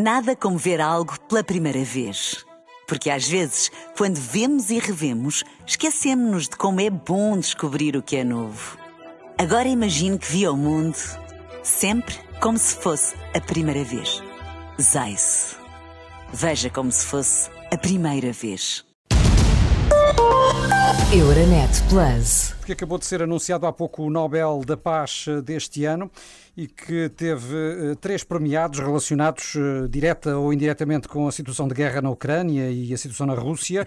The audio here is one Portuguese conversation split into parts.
Nada como ver algo pela primeira vez. Porque às vezes, quando vemos e revemos, esquecemos-nos de como é bom descobrir o que é novo. Agora imagine que viu o mundo sempre como se fosse a primeira vez. Zais. Veja como se fosse a primeira vez. Euronet Plus. Que acabou de ser anunciado há pouco o Nobel da Paz eh, deste ano e que teve uh, três premiados relacionados uh, direta ou indiretamente com a situação de guerra na Ucrânia e a situação na Rússia.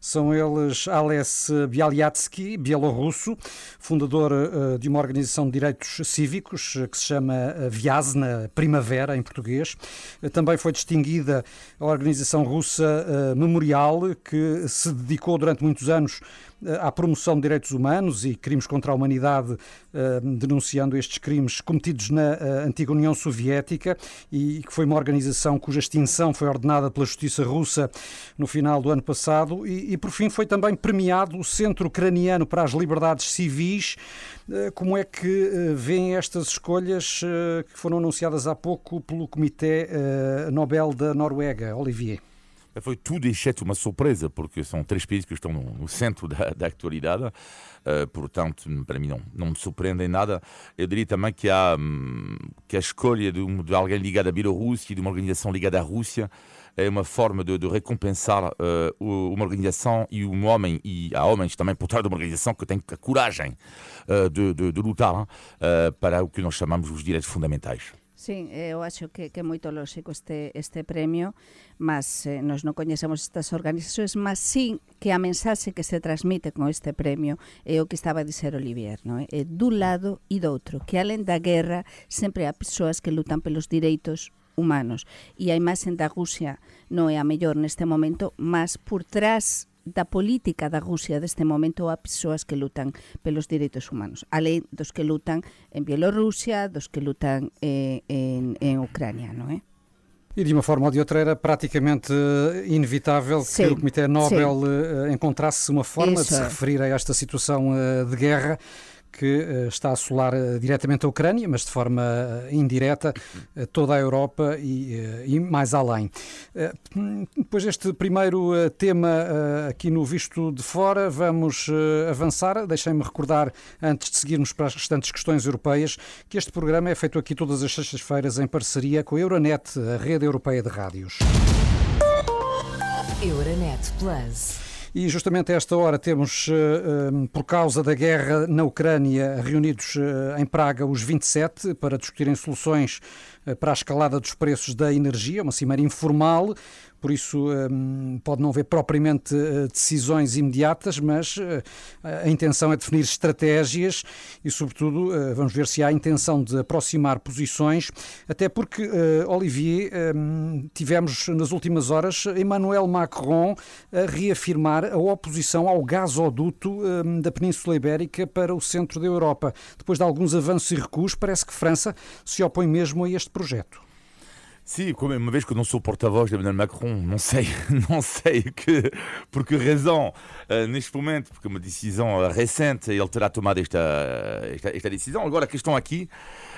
São eles Ales Bialyatsky, bielorrusso, fundador uh, de uma organização de direitos cívicos que se chama Viasna Primavera, em português. Também foi distinguida a organização russa Memorial, que se dedicou durante muitos anos à promoção de direitos humanos e crimes contra a humanidade, denunciando estes crimes cometidos na uh, antiga União Soviética e que foi uma organização cuja extinção foi ordenada pela justiça russa no final do ano passado e, e por fim foi também premiado o Centro Ucraniano para as Liberdades Civis. Uh, como é que uh, estas escolhas que foram anunciadas há pouco pelo Comitê Nobel da Noruega? Olivier. Foi tudo exceto uma surpresa, porque são três países que estão no, centro da, da atualidade, uh, portanto, para mim não, não me surpreende nada. Eu diria também que, há, hum, que a escolha de, um, de alguém ligado à Bielorrússia e de uma organização ligada à Rússia é uma forma de, de recompensar uh, uma organização e um homem, e há homens também por trás de uma organização que têm a coragem uh, de, de, de, lutar para o que nós chamamos os direitos fundamentais. Sí, eh, eu acho que, que é moito lógico este, este premio, mas eh, nos non coñecemos estas organizacións, mas sí que a mensaxe que se transmite con este premio é o que estaba a dizer Olivier, non é? é dun lado e do outro, que alén da guerra sempre há persoas que lutan pelos direitos humanos e a imaxe da Rusia non é a mellor neste momento, mas por trás da política da Rusia deste momento a persoas que lutan pelos direitos humanos, além dos que lutan en Bielorrusia, dos que lutan eh, en, en Ucrânia, non é? E de uma forma ou de outra era praticamente inevitável sim, que o Comitê Nobel sim. Eh, encontrasse uma forma Isso. de se referir a esta situação eh, de guerra que eh, está a assolar eh, diretamente a Ucrânia, mas de forma eh, indireta toda a Europa e, e mais além. Depois deste primeiro tema aqui no Visto de Fora, vamos avançar. Deixem-me recordar, antes de seguirmos para as restantes questões europeias, que este programa é feito aqui todas as sextas-feiras em parceria com a Euronet, a rede europeia de rádios. Euronet Plus. E justamente a esta hora temos, eh, eh, por causa da guerra na Ucrânia, reunidos eh, em Praga os 27 para discutirem soluções para a escalada dos preços da energia, uma cimeira informal por isso hum, pode não haver propriamente eh, decisões imediatas, mas eh, a intenção é definir estratégias e, sobretudo, eh, vamos ver se há intenção de aproximar posições, até porque, Olivier, hum, tivemos nas últimas horas Emmanuel Macron a reafirmar a oposição ao gasoduto hum, da Península Ibérica para o centro da Europa. Depois de alguns avanços e recuos, parece que França se opõe mesmo a este projeto. Sim, como uma vez que eu não sou porta-voz de Emmanuel Macron, não sei, não sei que, por que razão, uh, neste momento, porque é uma decisão recente, ele terá tomado esta, esta, esta decisão. Agora, a questão aqui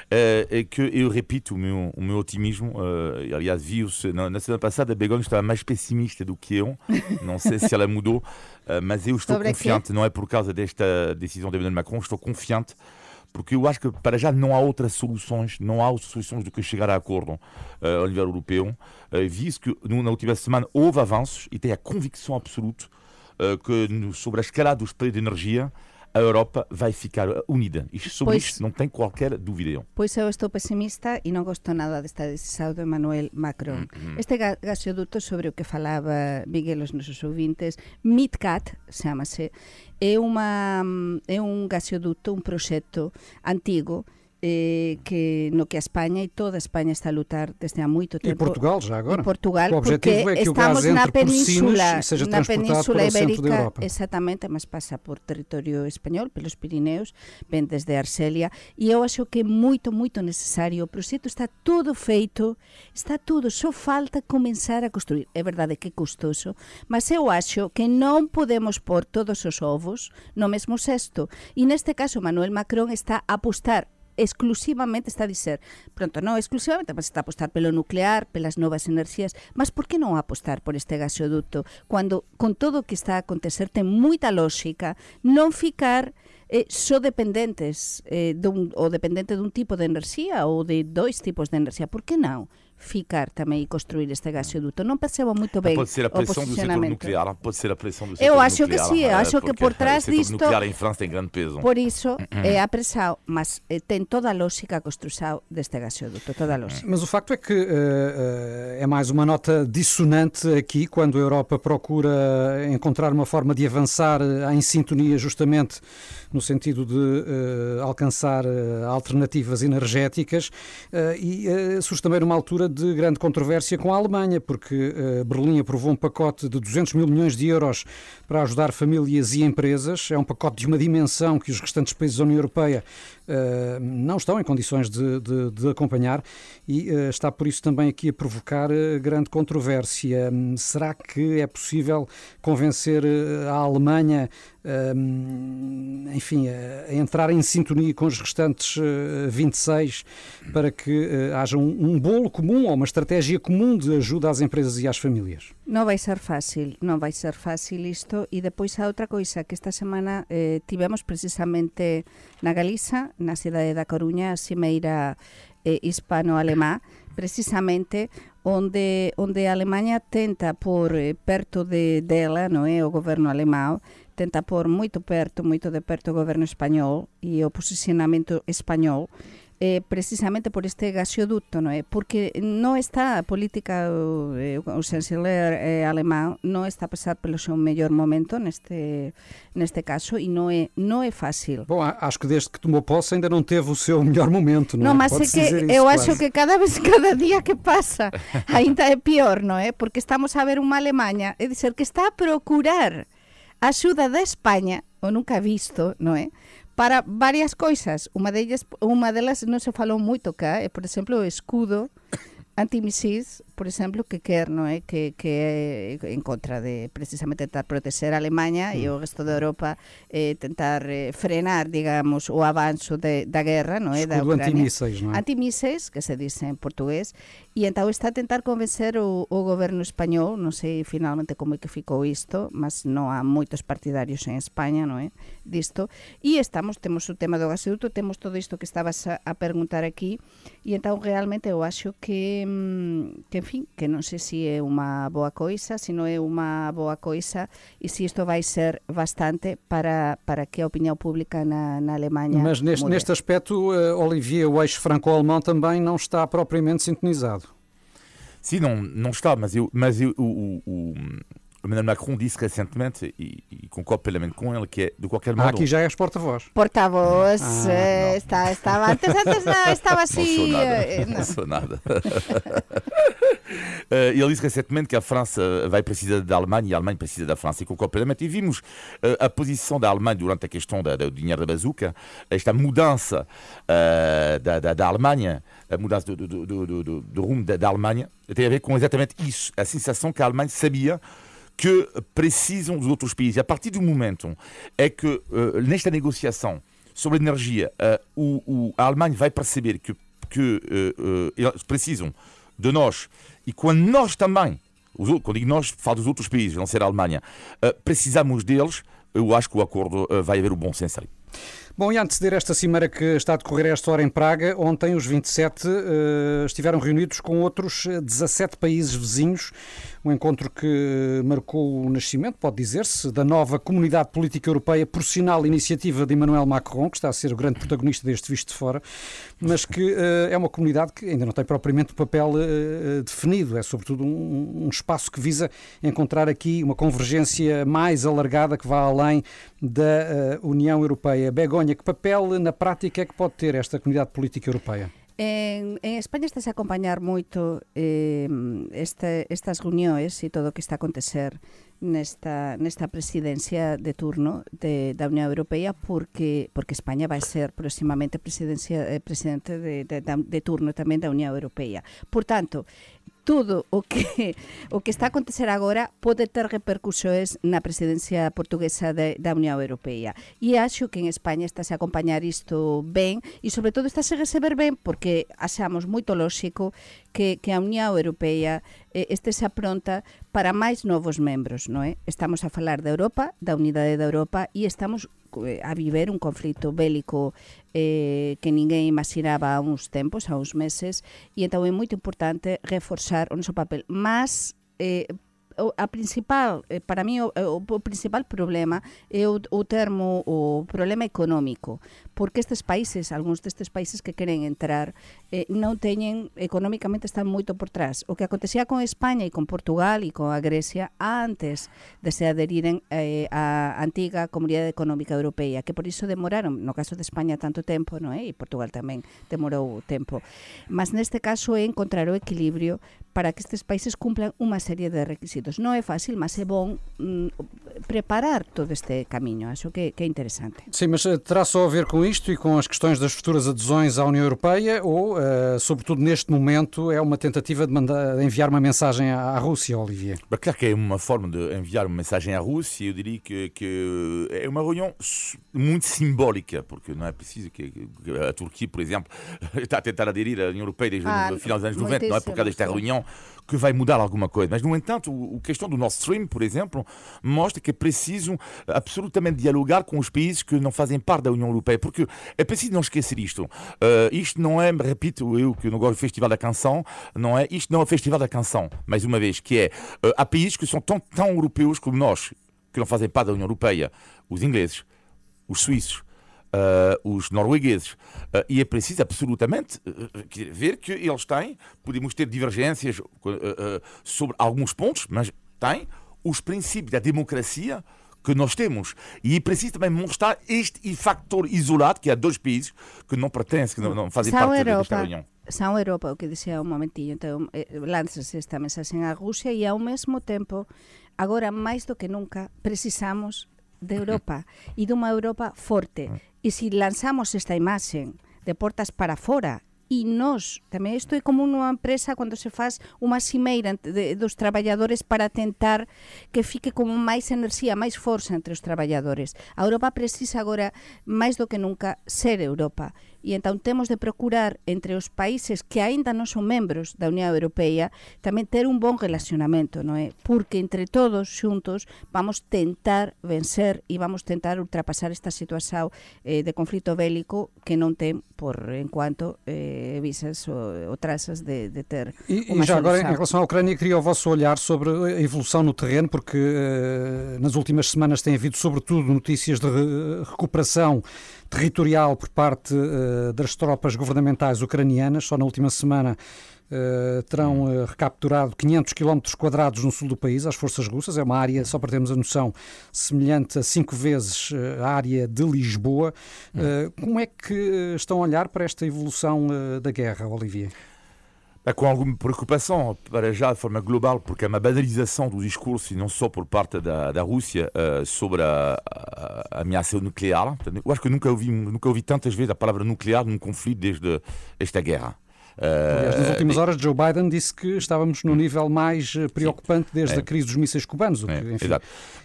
uh, é que eu repito o meu, o meu otimismo. Uh, aliás, viu-se, na, na, semana passada, a Begonha estava mais pessimista do que eu. Não sei se ela mudou, mas eu estou Sobre confiante, não é por causa desta decisão de Emmanuel Macron, estou confiante porque eu acho que para já não há outras soluções, não há soluções do que chegar a acordo uh, ao nível europeu, uh, visto que na última semana houve avanços e tenho a convicção absoluta uh, que no, sobre a escala dos preços de energia a Europa vai ficar unida. E sobre pois, isto não tem qualquer dúvida. Pois eu estou pesimista e não gosto nada desta decisão de Emmanuel Macron. Mm -hmm. Este gasoduto sobre o que falava Miguel os nosos ouvintes, MidCat, chama-se, é, uma, é um gasoduto, um proxecto antigo eh, que no que a España e toda a España está a lutar desde há moito tempo. E Portugal já agora. E Portugal, o objetivo é que estamos o gás na península, e seja na península ibérica, exatamente, mas passa por territorio español, pelos Pirineos, ven desde Arcelia, e eu acho que é moito, moito necesario. O proxecto está todo feito, está tudo, só falta comenzar a construir. É verdade que é custoso, mas eu acho que non podemos pôr todos os ovos no mesmo cesto. E neste caso, Manuel Macron está a apostar exclusivamente está a dizer pronto, non exclusivamente, mas está a apostar pelo nuclear, pelas novas enerxías, mas por que non apostar por este gasoducto cando con todo o que está a acontecer ten moita lógica non ficar eh, só dependentes eh, dun, ou dependente dun tipo de enerxía ou de dois tipos de enerxía, por que non? Ficar também e construir este gasoduto. Não percebo muito bem pode ser a pressão do setor nuclear, pode ser a pressão do setor Eu acho nuclear, que sim, eu acho que por trás disto... O nuclear em França tem grande peso. Por isso é a pressão, mas eh, tem toda a lógica a construção deste gasoduto, toda a lógica. Mas o facto é que uh, é mais uma nota dissonante aqui, quando a Europa procura encontrar uma forma de avançar em sintonia justamente no sentido de uh, alcançar uh, alternativas energéticas uh, e surge também numa altura de grande controvérsia com a Alemanha, porque Berlim aprovou um pacote de 200 mil milhões de euros para ajudar famílias e empresas. É um pacote de uma dimensão que os restantes países da União Europeia não estão em condições de, de, de acompanhar e está por isso também aqui a provocar grande controvérsia. Será que é possível convencer a Alemanha enfim, a, entrar em sintonia com os restantes 26 eh, para que eh, haja um, um bolo comum ou uma estratégia comum de ajuda às empresas e às famílias? Non vai ser fácil, non vai ser fácil isto e depois a outra coisa que esta semana eh, tivemos precisamente na Galiza, na cidade da Coruña, a Cimeira eh, hispano-alemá, precisamente onde onde a Alemanha tenta por eh, perto de dela, non é, o goberno alemão, tenta por moito perto, moito de perto o goberno español e o posicionamento español eh, precisamente por este gasoducto, non é? Porque non está a política o, eh, o chanceler eh, alemán non está a pasar pelo seu mellor momento neste neste caso e non é non é fácil. Bom, acho que desde que tomou posse ainda não teve o seu melhor momento, não, não é? mas é que eu quase. acho que cada vez cada día que pasa ainda é pior, non é? Porque estamos a ver unha Alemanha, é dizer que está a procurar axuda da España, o nunca visto, non é? Para varias coisas. Unha delas, unha delas non se falou moito cá, é, por exemplo, o escudo antimisis, por exemplo, que quer, non é? Que, que é en contra de precisamente tentar proteger a Alemanha mm. e o resto de Europa eh, tentar eh, frenar, digamos, o avanzo de, da guerra, non é? Da Ucrania. Antimíseis, non é? Antimíseis, que se dice en portugués, e entón está a tentar convencer o, o goberno español, non sei finalmente como é que ficou isto, mas non há moitos partidarios en España, non é? Disto, e estamos, temos o tema do gasoduto, temos todo isto que estabas a, a perguntar aquí, e entón realmente eu acho que que, en fin, que non sei se é unha boa coisa, se non é unha boa coisa e se isto vai ser bastante para, para que a opinião pública na, na Alemanha Mas neste, neste aspecto, uh, Olivier, o eixo franco-alemão também não está propriamente sintonizado. Sim, não, não está, mas, eu, mas eu, o, o, Emmanuel Macron disse recentemente, e, e, concordo plenamente com ele, que é, de qualquer modo... Ah, aqui já és porta-voz. Porta-voz, ah, eh, está, estava, antes, antes não, estava assim... Não sou nada, eh, não. não sou nada. Uh, ele disse recentemente que a França vai precisar da Alemanha e a Alemanha precisa da França. E concordo plenamente. E vimos uh, a posição da Alemanha durante a questão da, do dinheiro da bazuca, esta mudança uh, da, da, da, Alemanha, a mudança do, do, do, do, do rumo da, da Alemanha, tem a ver com exatamente isso. A sensação que a Alemanha sabia que precisam dos outros países. A partir do momento é que, uh, nesta negociação sobre energia, uh, o, o, a Alemanha vai perceber que, que uh, eles precisam de nós e quando nós também, os, quando digo nós, falo dos outros países, não ser a Alemanha, precisamos deles, eu acho que o acordo vai haver o bom senso ali. Bom, e antes de esta cimeira que está a decorrer esta hora em Praga, ontem os 27 uh, estiveram reunidos com outros 17 países vizinhos um encontro que marcou o nascimento, pode dizer-se, da nova Comunidade Política Europeia por sinal iniciativa de Emmanuel Macron, que está a ser o grande protagonista deste visto de fora, mas que uh, é uma comunidade que ainda não tem propriamente um papel uh, definido, é sobretudo um, um, espaço que visa encontrar aqui uma convergência mais alargada que vá além da União Europeia. Begonha, que papel na prática é que pode ter esta Comunidade Política Europeia? En, en España estás a acompañar moito eh, estas reunións e todo o que está a acontecer nesta, nesta presidencia de turno de, da Unión Europea porque porque España vai ser próximamente presidencia, eh, presidente de, de, de turno tamén da Unión Europea. Por tanto, todo o que o que está a acontecer agora pode ter repercusións na presidencia portuguesa de, da Unión Europea. E acho que en España estáse a acompañar isto ben e sobre todo estáse a receber ben porque achamos moito lóxico que, que a Unión Europea eh, este se apronta para máis novos membros, non é? Estamos a falar da Europa, da unidade da Europa e estamos eh, a viver un conflito bélico eh, que ninguén imaginaba há uns tempos, há uns meses, e então é moito importante reforzar o noso papel. Mas eh, a principal eh, para mí eh, o, o principal problema é o, o termo o problema económico porque estes países, algúns destes países que queren entrar eh, non teñen económicamente están moito por trás o que acontecía con España e con Portugal e con a Grecia antes de se adheriren eh, a antiga Comunidade Económica Europea que por iso demoraron, no caso de España tanto tempo non é? Eh, e Portugal tamén demorou tempo mas neste caso é encontrar o equilibrio para que estes países cumplan unha serie de requisitos Non é fácil, mas é bon mm, preparar todo este camiño. Acho que, que é interesante. Sim, mas eh, terá só a ver com isto e com as questões das futuras adesões à União Europeia ou, uh, sobretudo neste momento, é uma tentativa de, mandar, de enviar uma mensagem à Rússia, Olivier? Bah, claro que é uma forma de enviar uma mensagem à Rússia. Eu diria que, que é uma reunião muito simbólica, porque não é preciso que, que a Turquia, por exemplo, está a tentar aderir à União Europeia desde ah, o final dos anos 90, não é por causa desta reunião que vai mudar alguma coisa. Mas, no entanto, a questão do Nord Stream, por exemplo, mostra que é preciso absolutamente dialogar com os países que não fazem parte da União Europeia, porque é preciso não esquecer isto. Uh, isto não é, repito, eu que não gosto do Festival da Canção, não é, isto não é o Festival da Canção, mais uma vez, que é, uh, há países que são tão, tão europeus como nós, que não fazem parte da União Europeia, os ingleses, os suíços, os noruegueses. Uh, e é preciso absolutamente uh, ver que eles têm, podemos ter divergências sobre alguns pontos, mas têm os princípios da democracia que nós temos. E é preciso também mostrar este factor isolado, que há dois países que não pertencem, que não, fazem São parte Europa. desta reunião. São Europa, o que dizia um momentinho, então eh, lança-se esta mensagem à Rússia e ao mesmo tempo, agora mais do que nunca, precisamos de Europa e de unha Europa forte. E se lanzamos esta imaxe de portas para fora e nós, tamén isto é como unha empresa cando se faz unha cimeira de, dos traballadores para tentar que fique como máis enerxía, máis forza entre os traballadores. A Europa precisa agora, máis do que nunca, ser Europa e entón temos de procurar entre os países que aínda non son membros da Unión Europea tamén ter un bon relacionamento, non é? Porque entre todos xuntos vamos tentar vencer e vamos tentar ultrapasar esta situación eh, de conflito bélico que non ten por en cuanto eh, visas ou, ou trazas de, de ter e, e já agora em relação à Ucrânia queria o vosso olhar sobre a evolução no terreno porque eh, nas últimas semanas tem havido sobretudo notícias de recuperação territorial por parte uh, das tropas governamentais ucranianas. Só na última semana uh, terão uh, recapturado 500 km quadrados no sul do país, as forças russas. É uma área, só para termos a noção, semelhante a cinco vezes a área de Lisboa. como é que estão a olhar para esta evolução da guerra, Olivier? Com alguma preocupação, para já de forma global, porque é uma banalização do discurso, e não só por parte da, da Rússia, uh, sobre a, a, a, ameaça nuclear. Eu acho que nunca ouvi, nunca ouvi tantas vezes a palavra nuclear num conflito desde esta guerra. Aliás, nas últimas horas, Joe Biden disse que estávamos no nível mais eh, preocupante desde é. a crise dos mísseis cubanos, o que, é, enfim,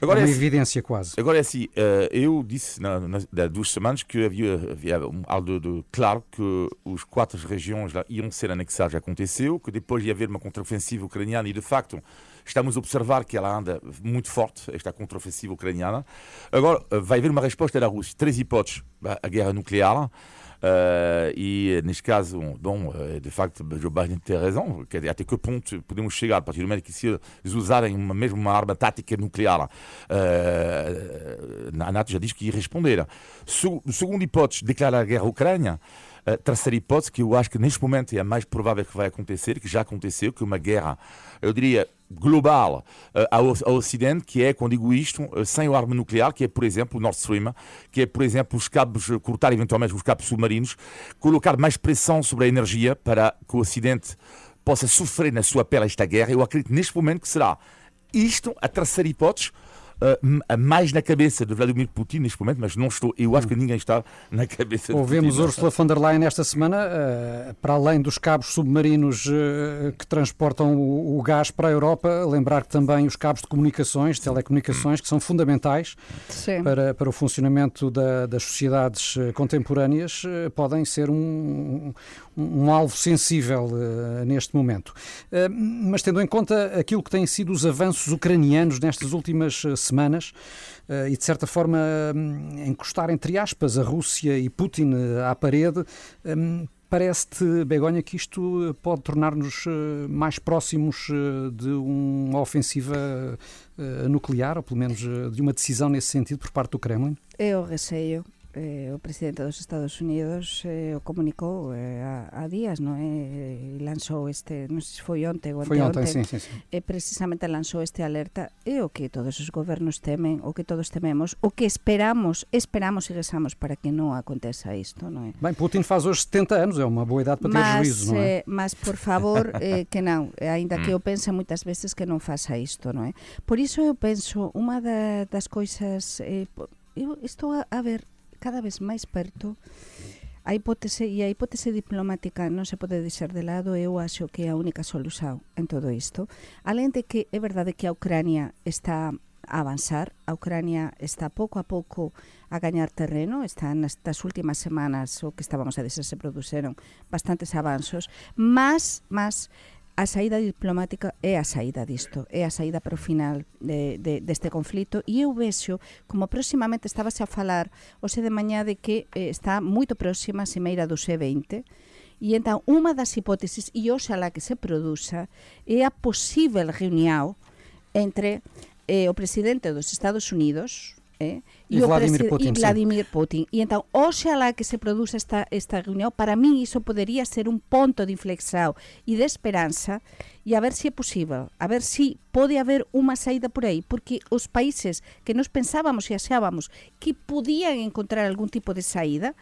agora é uma é, evidência quase. Agora é assim, eh, eu disse na, na, há duas semanas que havia, havia algo de, de, claro que os quatro regiões lá iam ser anexadas, aconteceu, que depois ia haver uma contraofensiva ucraniana e, de facto, estamos a observar que ela anda muito forte, esta contraofensiva ucraniana. Agora, eh, vai haver uma resposta da Rússia. Três hipóteses. A guerra nuclear, Uh, e neste caso, bom, de facto, Joe Biden tem razão. Quer dizer, até que ponto podemos chegar a partir do momento que se eles usarem uma, mesmo uma arma tática nuclear? Uh, a NATO já diz que ia responder. Se, segunda hipótese, declarar a guerra à Ucrânia. A terceira hipótese, que eu acho que neste momento é a mais provável que vai acontecer, que já aconteceu, que uma guerra, eu diria, global uh, ao, Ocidente, que é, quando digo isto, uh, sem a arma nuclear, que é, por exemplo, o Nord Stream, que é, por exemplo, os cabos, uh, cortar eventualmente os cabos submarinos, colocar mais pressão sobre a energia para que o Ocidente possa sofrer na sua pele esta guerra. Eu acredito neste momento que será isto a terceira hipótese uh, mais na cabeça de Vladimir Putin neste momento, mas não estou, eu acho que ninguém está na cabeça Ouvimos de Putin. Ursula von der Leyen esta semana, uh, para além dos cabos submarinos uh, que transportam o, o, gás para a Europa, lembrar que também os cabos de comunicações, telecomunicações, que são fundamentais para, para o funcionamento da, das sociedades contemporâneas, podem ser um, um, um alvo sensível neste momento. mas tendo em conta aquilo que têm sido os avanços ucranianos nestas últimas semanas, e de certa forma hum, encostar, entre aspas, a Rússia e Putin à parede, hum, Parece-te, Begonha, que isto pode tornar-nos eh, mais próximos eh, de uma ofensiva eh, nuclear, ou pelo menos de uma decisão nesse sentido por parte do Kremlin? Eu receio eh, o presidente dos Estados Unidos eh, o comunicou eh, a, a días, non é? E lanzou este, non sei se foi onte ou foi ontem, sim, sim, sim. e precisamente lanzou este alerta e o que todos os gobernos temen, o que todos tememos, o que esperamos, esperamos e rezamos para que non aconteça isto, non é? Bem, Putin faz hoje 70 anos, é uma boa idade para ter mas, juízo, non é? mas, por favor, eh, que non, ainda que eu pense moitas veces que non faça isto, non é? Por iso eu penso, unha da, das coisas, eh, eu estou a, a ver cada vez máis perto a hipótese e a hipótese diplomática non se pode deixar de lado, eu acho que é a única solución en todo isto. além de que é verdade que a Ucrania está a avanzar, a Ucrania está pouco a pouco a gañar terreno, están nestas últimas semanas o que estábamos a dizer se produceron bastantes avanzos, mas, mas a saída diplomática é a saída disto, é a saída para o final de, de, deste conflito. E eu vexo como próximamente estábase a falar hoxe de mañá de que eh, está moito próxima a Cimeira do G20 e entón unha das hipóteses e oxalá que se produza é a posible reunión entre eh, o presidente dos Estados Unidos Eh? E, e Vladimir Putin. E Vladimir Putin. E oxalá que se produza esta, esta reunión, para mí iso podería ser un ponto de inflexão e de esperanza e a ver se é posible, a ver se pode haber unha saída por aí, porque os países que nos pensábamos e axábamos que podían encontrar algún tipo de saída,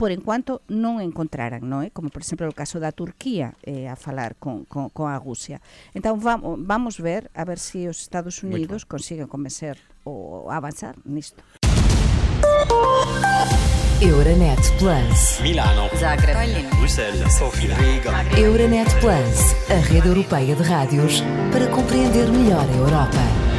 por enquanto non encontraran, non é? Como por exemplo o caso da Turquía eh, a falar con, con, con a Rusia. Entón vamos, vamos ver a ver se si os Estados Unidos consiguen convencer ou avanzar nisto. Euronet Plus. Milano. Zagreb. Bruxelas. Sofia. Riga. Euronet Plus, a rede europeia de rádios para compreender melhor a Europa.